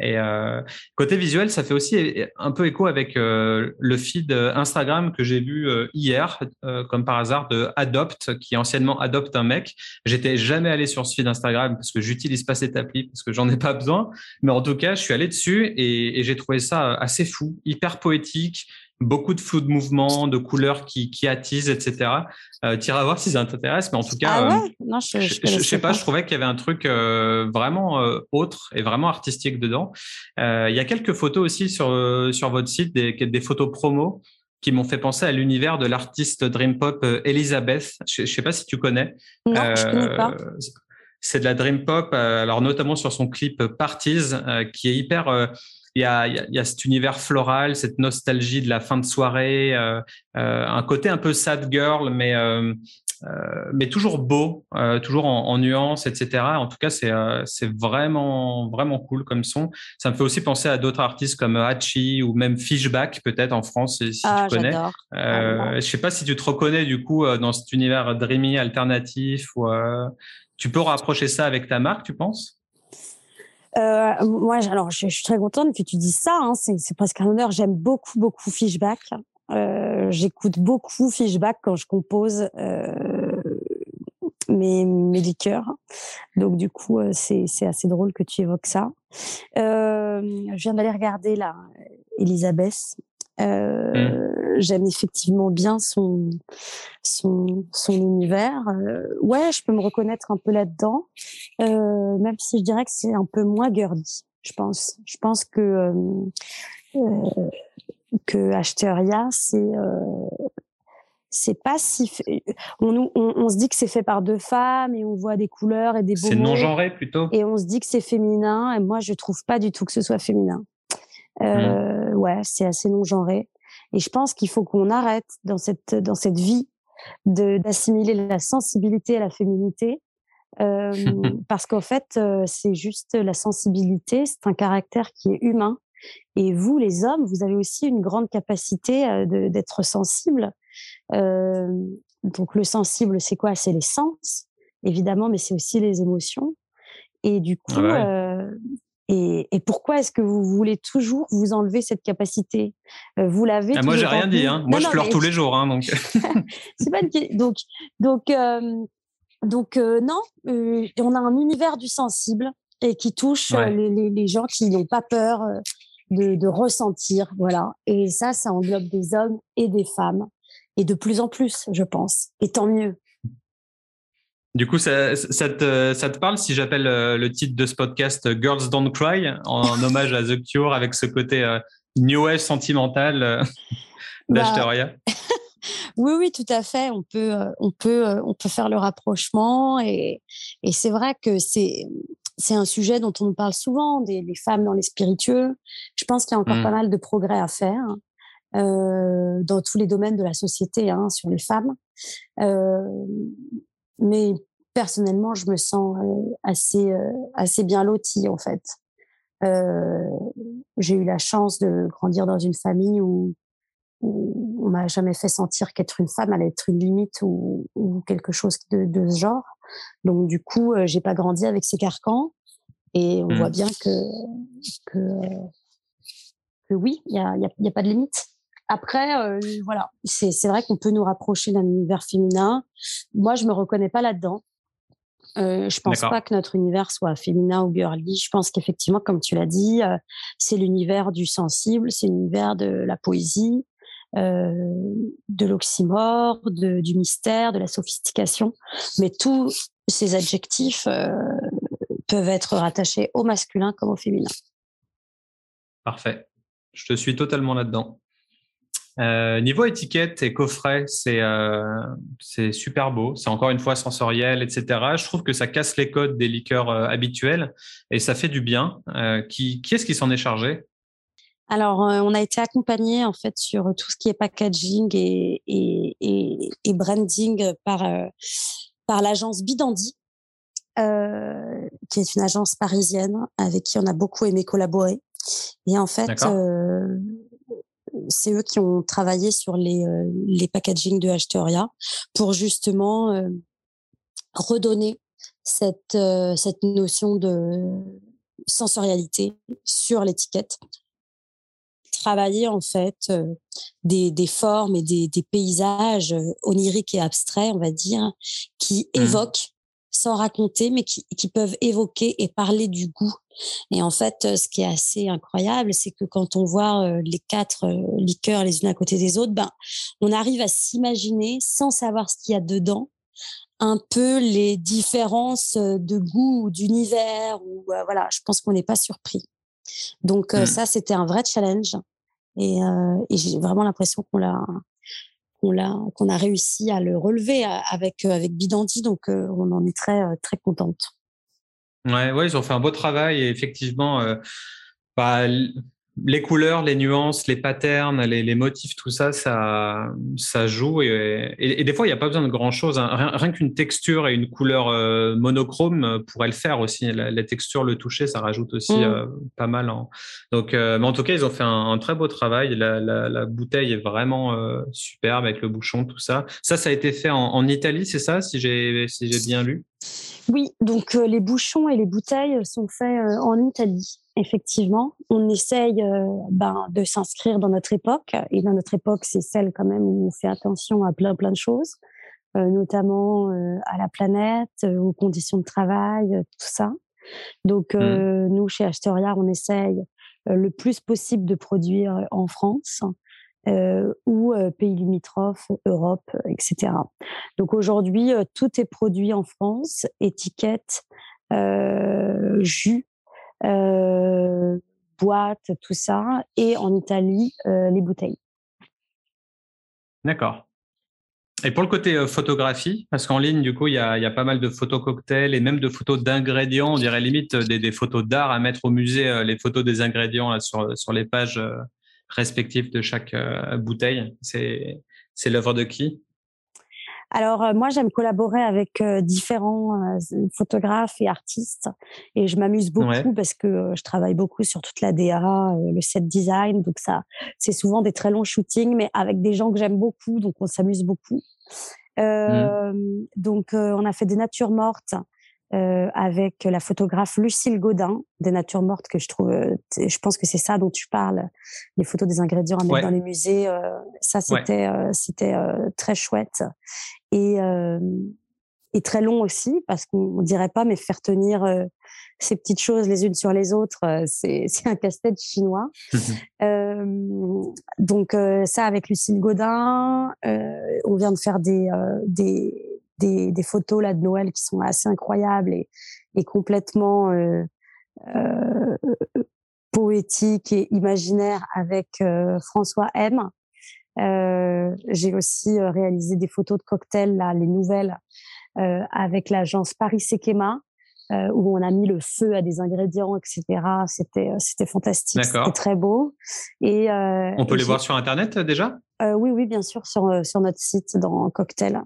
Et euh, côté visuel, ça fait aussi un peu écho avec euh, le feed Instagram que j'ai vu euh, hier, euh, comme par hasard, de Adopt, qui anciennement adopte un mec. J'étais jamais allé sur ce feed Instagram parce que j'utilise pas cette appli parce que j'en ai pas besoin. Mais en tout cas, je suis allé dessus et j'ai trouvé ça assez fou, hyper poétique beaucoup de flou de mouvement, de couleurs qui, qui attisent, etc. Euh, à voir si ça t'intéresse, mais en tout cas, ah ouais? euh, non, je, je, je, sais pas, je trouvais qu'il y avait un truc euh, vraiment euh, autre et vraiment artistique dedans. Euh, il y a quelques photos aussi sur sur votre site, des, des photos promo qui m'ont fait penser à l'univers de l'artiste dream pop Elizabeth. Je, je sais pas si tu connais. Non, je connais pas. C'est de la dream pop, alors notamment sur son clip Parties, qui est hyper il y a, il y a cet univers floral, cette nostalgie de la fin de soirée, euh, euh, un côté un peu sad girl, mais euh, mais toujours beau, euh, toujours en, en nuances, etc. En tout cas, c'est vraiment vraiment cool comme son. Ça me fait aussi penser à d'autres artistes comme Hachi ou même Fishback peut-être en France si, ah, tu connais. Ah, je sais pas si tu te reconnais du coup dans cet univers dreamy alternatif ou tu peux rapprocher ça avec ta marque, tu penses? Euh, moi, alors, je, suis très contente que tu dises ça. Hein, c'est presque un honneur. J'aime beaucoup, beaucoup Fishback. Euh, J'écoute beaucoup Fishback quand je compose euh, mes, mes liqueurs. Donc, du coup, euh, c'est assez drôle que tu évoques ça. Euh, je viens d'aller regarder là, Elisabeth. Euh, mmh. J'aime effectivement bien son son, son univers. Euh, ouais, je peux me reconnaître un peu là-dedans, euh, même si je dirais que c'est un peu moins girly. Je pense. Je pense que euh, euh que c'est c'est pas si on, on, on, se dit que c'est fait par deux femmes et on voit des couleurs et des beaux c'est non genré plutôt? et on se dit que c'est féminin et moi je trouve pas du tout que ce soit féminin euh, mmh. Ouais, c'est assez non-genré. Et je pense qu'il faut qu'on arrête dans cette dans cette vie de d'assimiler la sensibilité à la féminité, euh, parce qu'en fait, euh, c'est juste la sensibilité, c'est un caractère qui est humain. Et vous, les hommes, vous avez aussi une grande capacité euh, d'être sensible. Euh, donc le sensible, c'est quoi? C'est les sens, évidemment, mais c'est aussi les émotions. Et du coup, ouais. euh, et, et pourquoi est-ce que vous voulez toujours vous enlever cette capacité? Euh, Vous l'avez. Ah, moi, j'ai rien dit. Hein. Moi, non, je pleure mais... tous les jours. Hein, donc. c'est pas une... donc donc euh, donc euh, non. Euh, on a un univers du sensible et qui touche ouais. les, les, les, gens qui n'ont pas peur de, de, ressentir. Voilà. Et ça, ça englobe des hommes et des femmes et de plus en plus, je pense. Et tant mieux. Du coup, ça, te, ça, te, parle si j'appelle le titre de ce podcast Girls Don't Cry en hommage à The Cure avec ce côté new age sentimental bah, d'Ashtoria? Oui, oui, tout à fait. On peut, on peut, on peut faire le rapprochement et, et c'est vrai que c'est c'est un sujet dont on parle souvent, des, femmes dans les spiritueux. Je pense qu'il y a encore pas mmh. mal de progrès à faire euh, dans tous les domaines de la société hein, sur les femmes. Euh, mais personnellement, je me sens assez, assez bien lotie en fait. J'ai eu la chance de grandir dans une famille où, où on m'a jamais fait sentir qu'être une femme allait être une limite ou, ou quelque chose de, de ce genre. Donc du coup, j'ai pas grandi avec ces carcans et on voit mmh. bien que que, que oui, il y a, y, a, y a, pas de limite. Après, euh, voilà, c'est vrai qu'on peut nous rapprocher d'un univers féminin. Moi, je me reconnais pas là-dedans. Euh, je pense pas que notre univers soit féminin ou girly. Je pense qu'effectivement, comme tu l'as dit, euh, c'est l'univers du sensible, c'est l'univers de la poésie, euh, de l'oxymore, du mystère, de la sophistication. Mais tous ces adjectifs peuvent être rattachés au masculin comme au féminin. Parfait. Je te suis totalement là-dedans. Euh, niveau étiquette et coffret, c'est c'est super beau. C'est encore une fois sensoriel, etc. Je trouve que ça casse les codes des liqueurs habituels et ça fait du bien. qui, qui est-ce qui s'en est chargé? Alors, euh, on a été accompagné en fait sur tout ce qui est packaging et, et, et, branding par euh, par l'agence Bidandi, euh, qui est une agence parisienne avec qui on a beaucoup aimé collaborer. Et en fait, euh, c'est eux qui ont travaillé sur les les packaging de Asteria pour justement redonner cette cette notion de sensorialité sur l'étiquette travailler en fait euh, des, des, formes et des, des, paysages euh, oniriques et abstraits, on va dire, qui mmh. évoquent sans raconter, mais qui, qui, peuvent évoquer et parler du goût. Et en fait, euh, ce qui est assez incroyable, c'est que quand on voit les quatre liqueurs les unes à côté des autres, ben, on arrive à s'imaginer, sans savoir ce qu'il y a dedans, un peu les différences de goût ou d'univers. Ou voilà, je pense qu'on n'est pas surpris. Donc mmh. ça, c'était un vrai challenge. Et, euh, et j'ai vraiment l'impression qu'on l'a qu'on l'a qu'on a réussi à le relever avec euh, avec Bidandi. Donc euh, on en est très très contente. Ouais, ouais, ils ont fait un beau travail et effectivement, euh, bah, les couleurs, les nuances, les patterns, les, les, motifs, tout ça, ça, ça joue. Et, et, des fois, il n'y a pas besoin de grand-chose. Hein. Rien, rien qu'une texture et une couleur euh, monochrome euh, pourraient le faire aussi. La, la, texture, le toucher, ça rajoute aussi mmh. euh, pas mal. En... Donc, euh, mais en tout cas, ils ont fait un, un très beau travail. La, la, la bouteille est vraiment superbe avec le bouchon, tout ça. Ça, ça a été fait en, en Italie, c'est ça, si j'ai si j'ai bien lu? Oui, donc les bouchons et les bouteilles sont faits en Italie effectivement, on essaye euh, ben, de s'inscrire dans notre époque. Et dans notre époque, c'est celle quand même où on fait attention à plein plein de choses, euh, notamment euh, à la planète, aux conditions de travail, tout ça. Donc mmh. nous, chez Astoria, on essaye le plus possible de produire en France. ou pays limitrophes, Europe, etc. Donc aujourd'hui, tout est produit en France, étiquette, jus, boîtes, tout ça, et en Italie, euh, les bouteilles. D'accord. Et pour le côté euh, photographie, parce qu'en ligne, du coup, il y a, pas mal de photos cocktails et même de photos d'ingrédients, on dirait limite des, photos d'art à mettre au musée, les photos des ingrédients sur les pages respectives de chaque bouteille. C'est l'œuvre de qui? Alors euh, moi j'aime collaborer avec euh, différents euh, photographes et artistes. Et je m'amuse beaucoup parce que je travaille beaucoup sur toute la DA, le set design, donc ça c'est souvent des très longs shootings mais avec des gens que j'aime beaucoup. Donc on s'amuse beaucoup. Mmh. Donc on a fait des natures mortes euh, avec la photographe Lucille Godin des Natures Mortes que je trouve, euh, je pense que c'est ça dont tu parles, les photos des ingrédients à mettre dans les musées. Euh, ça, c'était euh, c'était très chouette et et très long aussi parce qu'on dirait pas, mais faire tenir ces petites choses les unes sur les autres, c'est c'est un casse-tête chinois. donc ça avec Lucille Godin, on vient de faire des des des, des, photos là de Noël qui sont assez incroyables et, et complètement euh, euh, poétiques et imaginaires avec François M. J'ai aussi réalisé des photos de cocktails là, les nouvelles avec l'agence Paris Sekema euh, où on a mis le feu à des ingrédients, etc. C'était euh, c'était fantastique, c'était très beau. Et euh, on peut les voir sur internet déjà? Oui, oui, bien sûr, sur sur notre site dans Cocktail.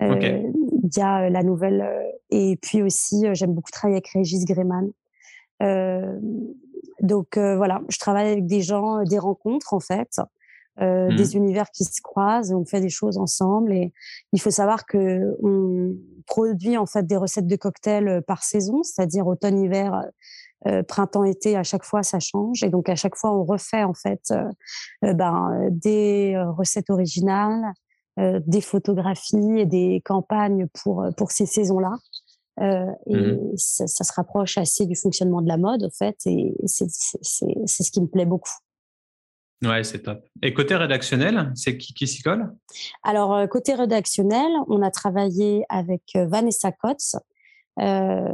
Il y a la nouvelle et puis aussi j'aime beaucoup travailler avec Régis Gréman. donc voilà, je travaille avec des gens, des rencontres en fait. Euh, mmh. des univers qui se croisent, on fait des choses ensemble et il faut savoir que on produit en fait des recettes de cocktails euh, par saison, c'est-à-dire automne, hiver, euh, printemps, été. À chaque fois, ça change et donc à chaque fois, on refait en fait ben, des recettes originales, des photographies et des campagnes pour pour ces saisons-là. et mmh. ça, ça, se rapproche assez du fonctionnement de la mode, en fait, et c'est ce qui me plaît beaucoup. Ouais, c'est top. Et côté rédactionnel, c'est qui qui s'y colle? Alors, euh, côté rédactionnel, on a travaillé avec euh, Vanessa Kotz, euh,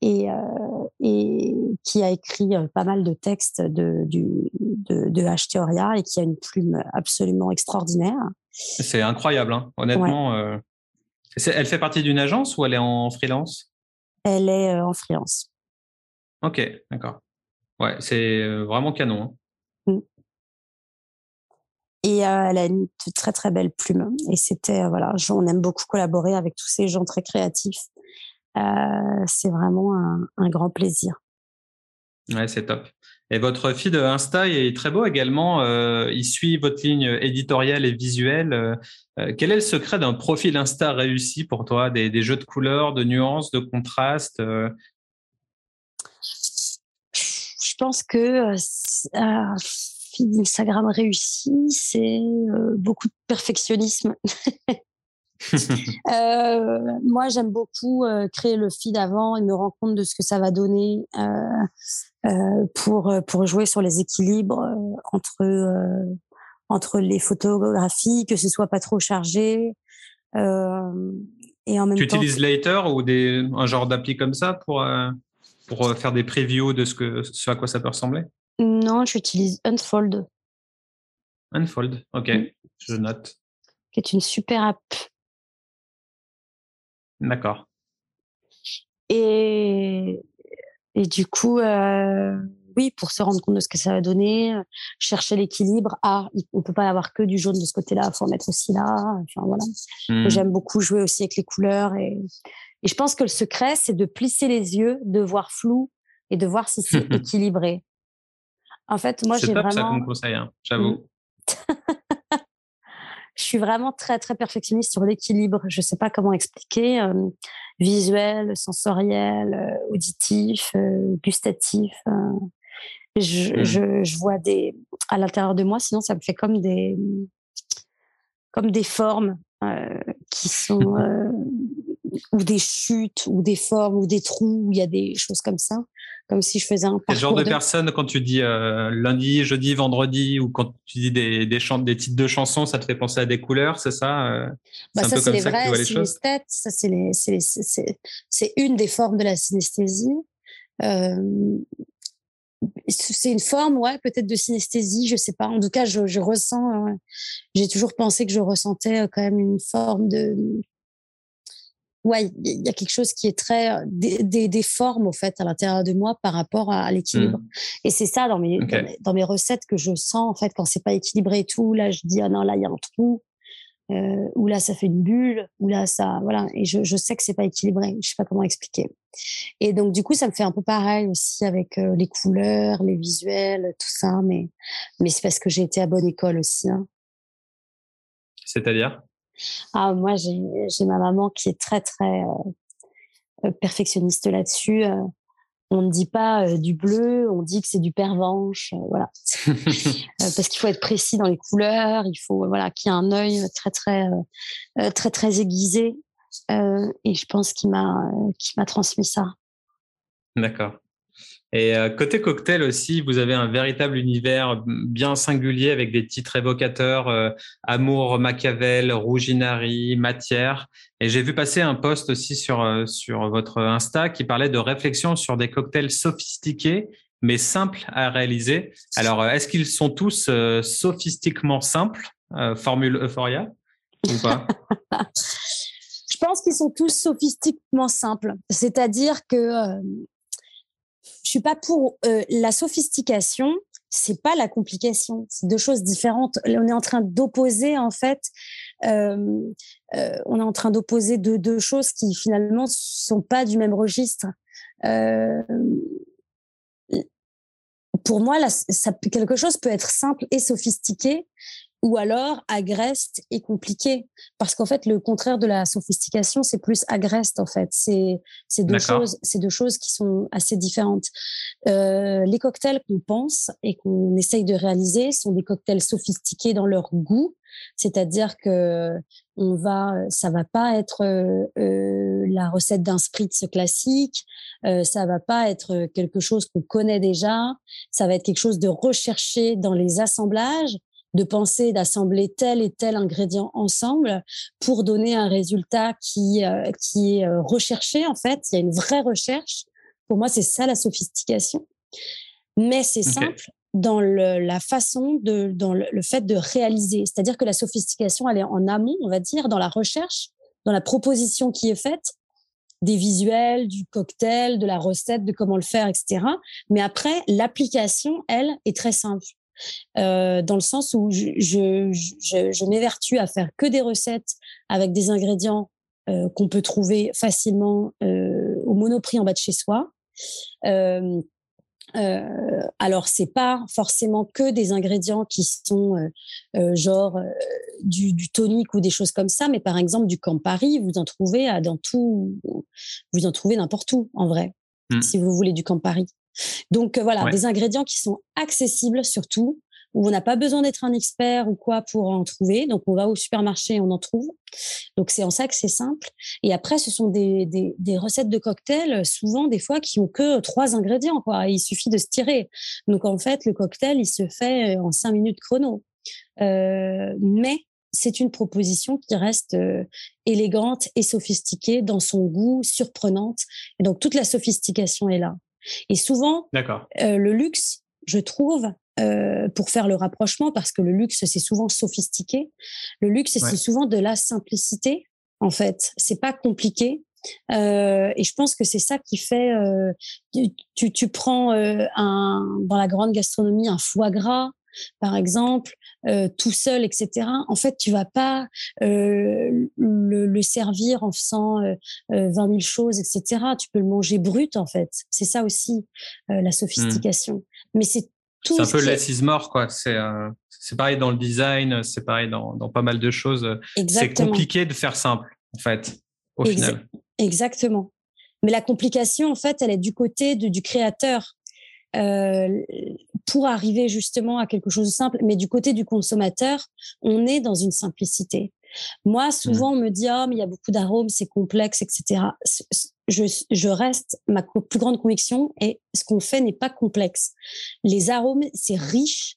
et, euh, et, qui a écrit pas mal de textes de, du, de, de et qui a une plume absolument extraordinaire. C'est incroyable, hein. honnêtement. Euh, elle fait partie d'une agence ou elle est en freelance? Elle est en freelance. Ok, d'accord. Ouais, c'est vraiment canon. Hein. Et euh, elle a une très très belle plume. Et c'était euh, voilà, on aime beaucoup collaborer avec tous ces gens très créatifs. Euh, c'est vraiment un, un, grand plaisir. Ouais, c'est top. Et votre feed Insta est très beau également. Euh, il suit votre ligne éditoriale et visuelle. Euh, quel est le secret d'un profil Insta réussi pour toi? Des, jeux de couleurs, de nuances, de contrastes Je pense que feed Instagram réussi, c'est euh, beaucoup de perfectionnisme. euh, moi, j'aime beaucoup euh, créer le feed avant et me rendre compte de ce que ça va donner euh, pour pour jouer sur les équilibres entre entre les photographies, que ce soit pas trop chargé. et en même tu utilises Later ou des, un genre d'appli comme ça pour, pour faire des previews de ce, que, ce à quoi ça peut ressembler? Non, j'utilise Unfold. Unfold, ok, mm. je note. Qui est une super app. D'accord. Et, et du coup, euh, oui, pour se rendre compte de ce que ça va donner, chercher l'équilibre. Ah, on peut pas avoir que du jaune de ce côté-là, il faut en mettre aussi là. Enfin voilà. Mm. J'aime beaucoup jouer aussi avec les couleurs et, et je pense que le secret, c'est de plisser les yeux, de voir flou et de voir si c'est équilibré. En fait, moi, j'ai vraiment. C'est ça comme conseil, hein, j'avoue. Je suis vraiment très très perfectionniste sur l'équilibre. Je sais pas comment expliquer. Euh, visuel, sensoriel, euh, auditif, euh, gustatif. Je, mmh. je, je, vois des à l'intérieur de moi. Sinon, ça me fait comme des comme des formes qui sont ou des chutes ou des formes ou des trous. Où il y a des choses comme ça comme si je faisais un Quel genre de, personne, quand tu dis euh, lundi, jeudi, vendredi, ou quand tu dis des, des, titres de chansons, ça te fait penser à des couleurs, c'est ça euh, bah, Ça, c'est les vrais. Ça, c'est une des formes de la synesthésie. Euh, c'est une forme, ouais, peut-être de synesthésie, je sais pas. En tout cas, je, je ressens. J'ai toujours pensé que je ressentais quand même une forme de ouais, il y a quelque chose qui est très euh, des, des, formes au fait à l'intérieur de moi par rapport à, l'équilibre. Mmh. Et c'est ça dans mes, dans mes, recettes que je sens en fait quand c'est pas équilibré et tout. Là, je dis ah non là il y a un trou. Euh, ou là ça fait une bulle, ou là ça voilà et je, je sais que c'est pas équilibré, je sais pas comment expliquer. Et donc du coup ça me fait un peu pareil aussi avec euh, les couleurs, les visuels, tout ça, mais mais c'est parce que j'ai été à bonne école aussi. Hein. C'est-à-dire? Ah, moi, j'ai ma maman qui est très, très euh, euh, perfectionniste là-dessus. Euh. on ne dit pas du bleu, on dit que c'est du pervenche, voilà. parce qu'il faut être précis dans les couleurs, il faut voilà qu'il y ait un œil très très très très aiguisé. et je pense qu'il m'a transmis ça. D'accord. Et euh, côté cocktail aussi, vous avez un véritable univers bien singulier avec des titres évocateurs euh, Amour, Machiavel, Rouginari, Matière. Et j'ai vu passer un post aussi sur, euh, sur votre Insta qui parlait de réflexion sur des cocktails sophistiqués mais simples à réaliser. Alors, est-ce qu'ils sont tous sophistiquement simples, formule Euphoria, ou pas? Je pense qu'ils sont tous sophistiquement simples. C'est-à-dire que je suis pas pour euh, la sophistication. C'est pas la complication. C'est deux choses différentes. On est en train d'opposer en fait. Euh, euh, on est en train d'opposer deux, choses qui finalement sont pas du même registre. pour moi, quelque chose peut être simple et sophistiqué, ou alors agreste et compliqué. Parce qu'en fait le contraire de la sophistication c'est plus agreste en fait. C'est c'est deux choses c'est deux choses qui sont assez différentes. Euh, les cocktails qu'on pense et qu'on essaye de réaliser sont des cocktails sophistiqués dans leur goût. C'est-à-dire que on va ça va pas être euh, euh la recette d'un spritz classique. Euh, ça va pas être quelque chose qu'on connaît déjà. Ça va être quelque chose de recherché dans les assemblages de penser d'assembler tel et tel ingrédient ensemble pour donner un résultat qui, euh, qui est euh, recherché en fait. Il y a une vraie recherche. Pour moi, c'est ça la sophistication. Mais c'est simple dans le, la façon de, dans le, fait de réaliser. C'est-à-dire que la sophistication, elle est en amont, on va dire, dans la recherche, dans la proposition qui est faite, des visuels, du cocktail, de la recette, de comment le faire, etc. Mais après, l'application, elle, est très simple. Euh, dans le sens où je, je, je, m'évertue à faire que des recettes avec des ingrédients euh, qu'on peut trouver facilement euh, au monoprix en bas de chez soi. Euh, alors c'est pas forcément que des ingrédients qui sont genre du, du, tonique ou des choses comme ça, mais par exemple du Campari, vous en trouvez à, dans tout, vous en trouvez n'importe où en vrai, mmh. si vous voulez du Campari. Donc euh, voilà, des ingrédients qui sont accessibles surtout, où on n'a pas besoin d'être un expert ou quoi pour en trouver. Donc on va au supermarché, on en trouve. Donc c'est en ça que c'est simple. Et après, ce sont des, des, recettes de cocktails, souvent des fois qui ont que trois ingrédients. Quoi. Il suffit de se tirer. Donc en fait, le cocktail, il se fait en cinq minutes chrono. Euh, mais c'est une proposition qui reste euh, élégante et sophistiquée dans son goût, surprenante. Et donc toute la sophistication est là. Et souvent, euh, le luxe, je trouve, euh, pour faire le rapprochement, parce que le luxe, c'est souvent sophistiqué. Le luxe, c'est souvent de la simplicité, en fait. C'est pas compliqué. Euh, et je pense que c'est ça qui fait. Tu, tu, prends un, dans la grande gastronomie un foie gras, par exemple, euh, tout seul, etc. En fait, tu vas pas euh, le, le, servir en faisant euh, 20 000 choses, etc. Tu peux le manger brut, en fait. C'est ça aussi la mmh. sophistication. Mais c'est tout. C'est un peu l'assise mort, quoi. C'est c'est pareil dans le design, c'est pareil dans, dans, pas mal de choses. C'est compliqué de faire simple, en fait, au final. Exactement. Mais la complication, en fait, elle est du côté de, du créateur. Euh, pour arriver justement à quelque chose de simple. Mais du côté du consommateur, on est dans une simplicité. Moi, souvent, mmh. on me dit, oh, mais il y a beaucoup d'arômes, c'est complexe, etc. Je, je, reste, ma plus grande conviction, et ce qu'on fait n'est pas complexe. Les arômes, c'est riche,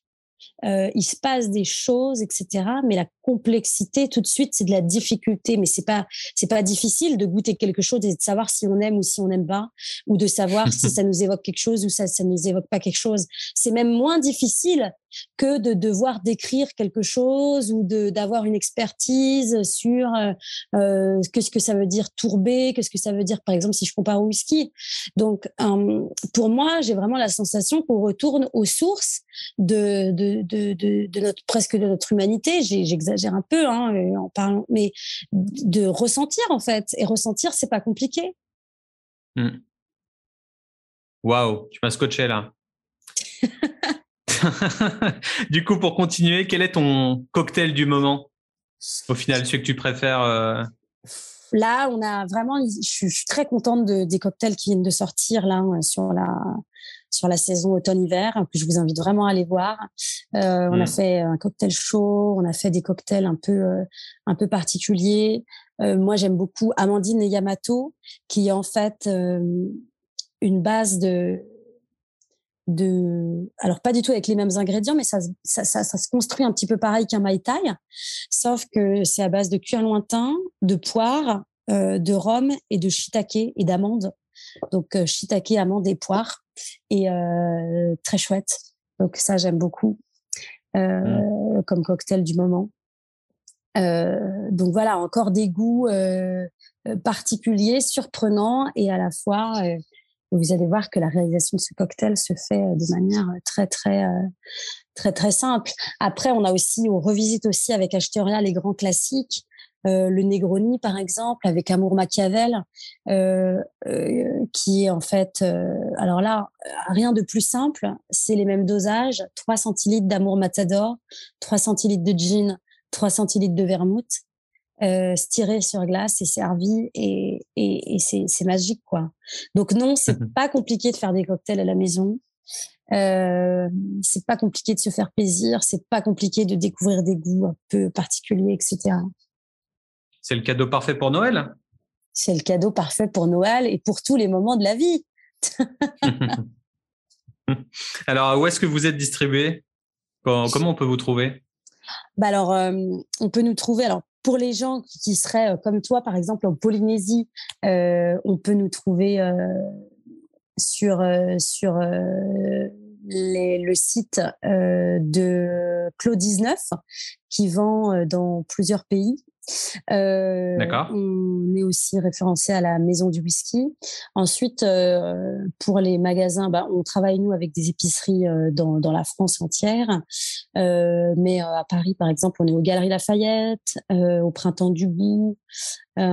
euh, il se passe des choses, etc. Mais la complexité, tout de suite, c'est de la difficulté. Mais c'est pas, c'est pas difficile de goûter quelque chose et de savoir si on aime ou si on n'aime pas, ou de savoir si ça nous évoque quelque chose ou ça, ça nous évoque pas quelque chose. C'est même moins difficile que de devoir décrire quelque chose ou d'avoir une expertise sur euh, euh qu'est-ce que ça veut dire tourber, qu'est-ce que ça veut dire par exemple si je compare au whisky. Donc euh, pour moi, j'ai vraiment la sensation qu'on retourne aux sources de de, de, de, notre presque de notre humanité. J'exagère un peu hein, en parlant, mais de ressentir en fait et ressentir c'est pas compliqué. Mmh. Waouh, tu m'as scotché là. du coup, pour continuer, quel est ton cocktail du moment? Au final, celui que tu préfères euh? Là, on a vraiment. Je suis, très contente de, des cocktails qui viennent de sortir là euh, sur la sur la saison automne-hiver que je vous invite vraiment à aller voir. Euh, on a mm. fait un cocktail chaud, on a fait des cocktails un peu un peu particuliers. moi, j'aime beaucoup Amandine et Yamato, qui est en fait une base de de, alors pas du tout avec les mêmes ingrédients, mais ça, ça, ça, se construit un petit peu pareil qu'un mai tai, sauf que c'est à base de cuir lointain, de poire, euh, de rhum et de shiitake et d'amandes. Donc euh, shiitake, amandes et poire, et euh, très chouette. Donc ça j'aime beaucoup euh, mmh. comme cocktail du moment. Euh, donc voilà, encore des goûts particuliers, surprenants et à la fois vous allez voir que la réalisation de ce cocktail se fait euh, de manière euh, très très euh, très très simple. Après, on a aussi, on revisite aussi avec Acheteria les grands classiques. le Negroni, par exemple, avec Amour Machiavel, qui est en fait, alors là, rien de plus simple, c'est les mêmes dosages, 3 centilitres d'Amour Matador, 3 centilitres de gin, 3 centilitres de vermouth, euh, stiré sur glace et servi et, et, et c'est magique quoi. Donc non, c'est pas compliqué de faire des cocktails à la maison. Euh, c'est pas compliqué de se faire plaisir, c'est pas compliqué de découvrir des goûts un peu particuliers, etc. C'est le cadeau parfait pour Noël? C'est le cadeau parfait pour Noël et pour tous les moments de la vie. alors, où est-ce que vous êtes distribué? Comment on peut vous trouver? Bah alors, euh, on peut nous trouver. Alors, pour les gens qui seraient euh, comme toi, par exemple en Polynésie, euh, on peut nous trouver euh, sur, sur le site de Clos 19 qui vend dans plusieurs pays. Euh, on est aussi référencé à la Maison du Whisky. Ensuite, euh, pour les magasins, bah, on travaille nous avec des épiceries euh, dans, dans, la France entière. mais à Paris, par exemple, on est aux Galeries Lafayette, au Printemps du Bout, à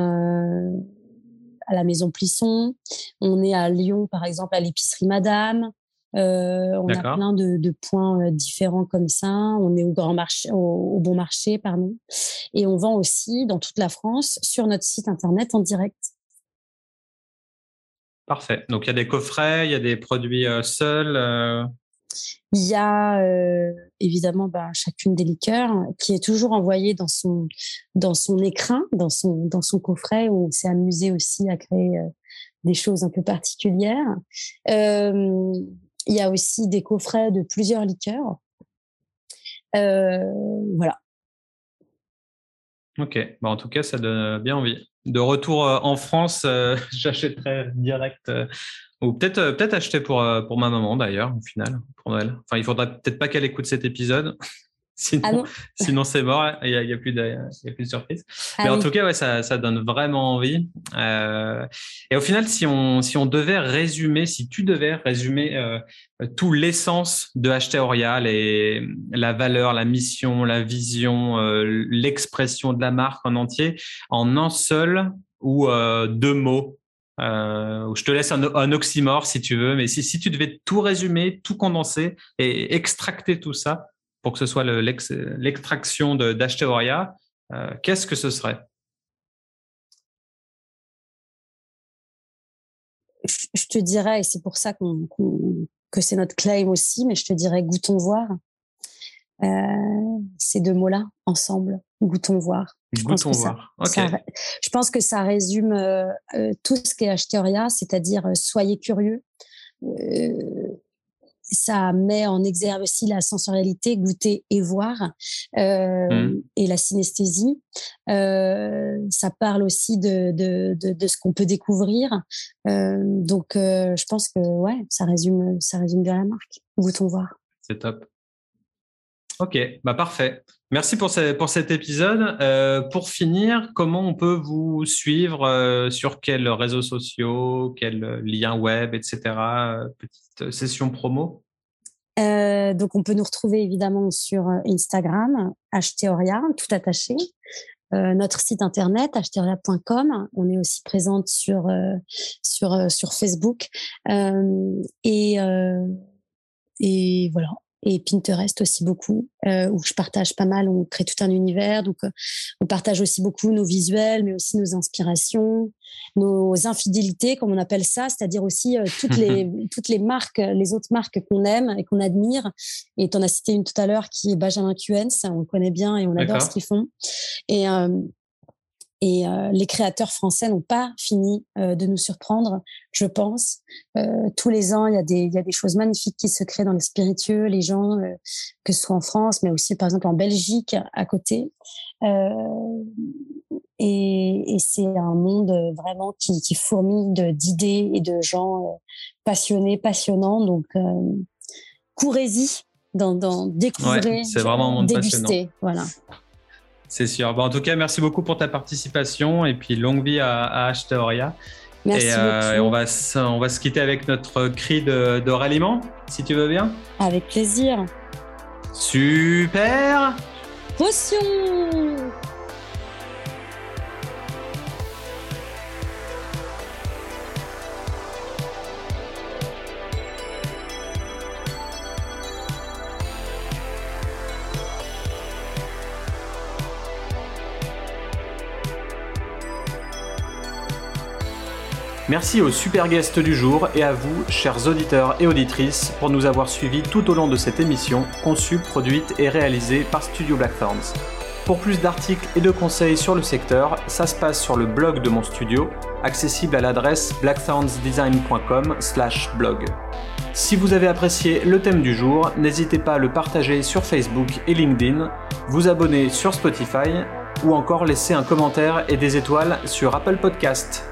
la Maison Plisson. On est à Lyon, par exemple, à l'épicerie Madame. Euh, on a plein de, de, points euh, différents comme ça. On est au grand marché, au, bon marché, pardon. Et on vend aussi dans toute la France sur notre site internet en direct. Parfait. Donc il y a des coffrets, il y a des produits euh, seuls. Il y a évidemment bah, chacune des liqueurs qui est toujours envoyée dans son dans son écrin, dans son dans son coffret où on s'est amusé aussi à créer des choses un peu particulières. Euh, il y a aussi des coffrets de plusieurs liqueurs. Euh, voilà. Ok, bon, en tout cas, ça donne bien envie. De retour euh, en France, euh, j'achèterai direct, ou peut-être peut-être acheter pour, pour ma maman d'ailleurs, au final, pour Noël. Enfin, il faudra peut-être pas qu'elle écoute cet épisode. Sinon, ah sinon c'est mort, il n'y a, y a, plus de, y a plus de surprise. Ah Mais en tout cas, ouais, ça, ça donne vraiment envie. Euh, et au final, si on, si on devait résumer, si tu devais résumer euh, tout l'essence de HT Orial et la valeur, la mission, la vision, euh, l'expression de la marque en entier, en un seul ou euh, deux mots, euh, je te laisse un, un, oxymore si tu veux, mais si, si tu devais tout résumer, tout condenser et extracter tout ça, pour que ce soit l'extraction d'Acheteoria, euh, qu'est-ce que ce serait? Je, te dirais, et c'est pour ça que c'est notre claim aussi, mais je te dirais goûtons voir. Euh, ces deux mots-là, ensemble, goûtons voir. Je goûtons pense voir. Ça, je pense que ça résume euh, tout ce qu'est Acheteoria, c'est-à-dire soyez curieux ça met en exergue aussi la sensorialité, goûter et voir, euh, mmh. et la synesthésie. Euh, ça parle aussi de, de, de, de ce qu'on peut découvrir. Euh, donc, je pense que ouais, ça résume, ça résume bien la marque. Goûtons voir. C'est top. Ok, bah parfait. Merci pour, ce, pour cet épisode. Euh, pour finir, comment on peut vous suivre euh, sur quels réseaux sociaux, quels liens web, etc. Petite session promo? Euh, donc, on peut nous retrouver évidemment sur Instagram, hteoria, tout attaché. Euh, notre site internet hteoria.com. On est aussi présente sur sur sur Facebook et et voilà et Pinterest aussi beaucoup, euh, où je partage pas mal, on crée tout un univers. Donc, euh, on partage aussi beaucoup nos visuels, mais aussi nos inspirations, nos infidélités, comme on appelle ça, c'est-à-dire aussi euh, toutes les toutes les marques, les autres marques qu'on aime et qu'on admire. Et tu en as cité une tout à l'heure qui est Benjamin Cuens, on le connaît bien et on adore ce qu'ils font. Et Et euh, les créateurs français n'ont pas fini euh, de nous surprendre, je pense. Euh, tous les ans, il y, a des, il y a des choses magnifiques qui se créent dans les spiritueux, les gens, que ce soit en France, mais aussi par exemple en Belgique à côté. et, et c'est un monde vraiment qui, qui fourmille d'idées et de gens passionnés, passionnants. Donc, courez-y dans, dans découvrir, c'est vraiment un monde déguster. Passionnant. Voilà. C'est sûr. Bon, en tout cas, merci beaucoup pour ta participation et puis longue vie à, à Ashtaoria. Merci et, euh, et, on va, on va se quitter avec notre cri de, de ralliement, si tu veux bien. Avec plaisir. Super Potion Merci aux super guests du jour et à vous, chers auditeurs et auditrices, pour nous avoir suivis tout au long de cette émission, conçue, produite et réalisée par Studio Blackthorns. Pour plus d'articles et de conseils sur le secteur, ça se passe sur le blog de mon studio, accessible à l'adresse blackthornsdesign.com/blog. Si vous avez apprécié le thème du jour, n'hésitez pas à le partager sur Facebook et LinkedIn, vous abonner sur Spotify ou encore laisser un commentaire et des étoiles sur Apple Podcast.